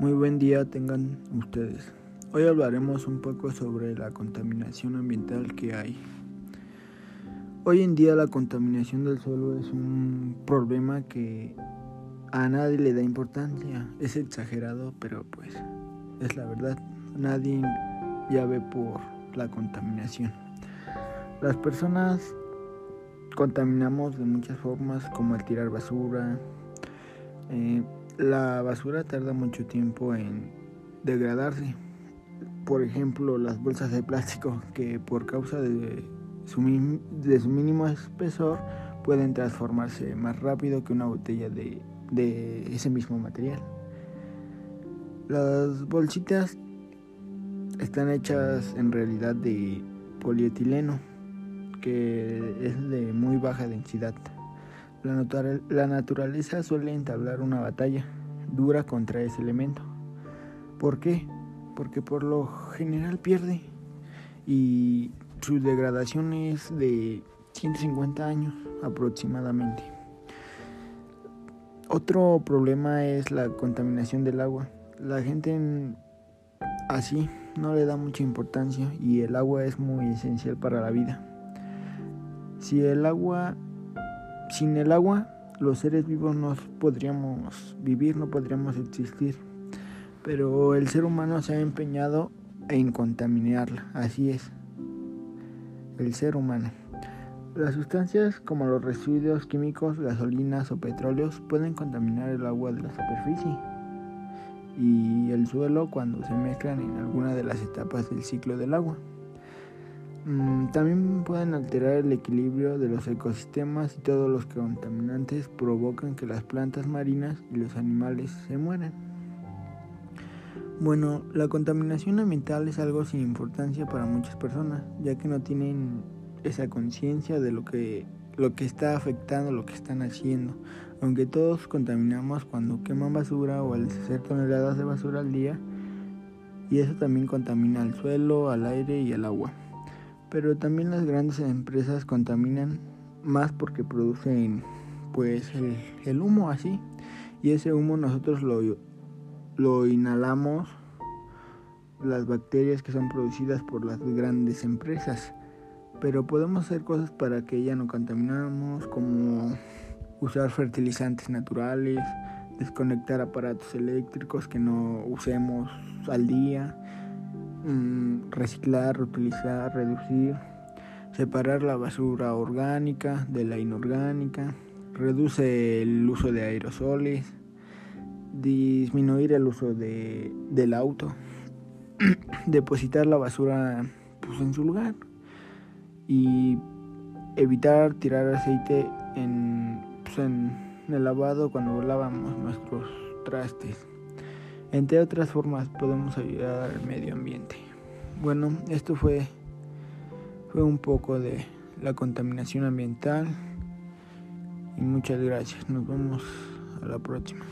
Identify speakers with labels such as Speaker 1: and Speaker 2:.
Speaker 1: Muy buen día tengan ustedes. Hoy hablaremos un poco sobre la contaminación ambiental que hay. Hoy en día la contaminación del suelo es un problema que a nadie le da importancia. Es exagerado, pero pues es la verdad. Nadie ya ve por la contaminación. Las personas contaminamos de muchas formas como el tirar basura. Eh, la basura tarda mucho tiempo en degradarse. Por ejemplo, las bolsas de plástico que por causa de su, de su mínimo espesor pueden transformarse más rápido que una botella de, de ese mismo material. Las bolsitas están hechas en realidad de polietileno que es de muy baja densidad. La, naturaleza suele entablar una batalla dura contra ese elemento. ¿Por qué? Porque por lo general pierde y su degradación es de 150 años aproximadamente. Otro problema es la contaminación del agua. La gente así no le da mucha importancia y el agua es muy esencial para la vida. Si el agua, sin el agua, los seres vivos no podríamos vivir, no podríamos existir. Pero el ser humano se ha empeñado en contaminarla, así es. El ser humano. Las sustancias como los residuos químicos, gasolinas o petróleos pueden contaminar el agua de la superficie y el suelo cuando se mezclan en alguna de las etapas del ciclo del agua. Mm, también pueden alterar el equilibrio de los ecosistemas y todos los contaminantes provocan que las plantas marinas y los animales se mueran. Bueno, la contaminación ambiental es algo sin importancia para muchas personas, ya que no tienen esa conciencia de lo que, lo que está afectando, lo que están haciendo. Aunque todos contaminamos cuando queman basura o al hacer toneladas de basura al día, y eso también contamina el suelo, al aire y el agua. Pero también las grandes empresas contaminan más porque producen pues el, humo así. Y ese humo nosotros lo, lo inhalamos las bacterias que son producidas por las grandes empresas. Pero podemos hacer cosas para que ya no contaminamos, como usar fertilizantes naturales, desconectar aparatos eléctricos que no usemos al día Mm, reciclar, reutilizar, reducir, separar la basura orgánica de la inorgánica, reduce el uso de aerosoles, disminuir el uso de, del auto, depositar la basura pues, en su lugar y evitar tirar aceite en, pues, en el lavado cuando lavamos nuestros trastes. Entre otras formas podemos ayudar al medio ambiente. Bueno, esto fue, fue un poco de la contaminación ambiental y muchas gracias. Nos vemos a la próxima.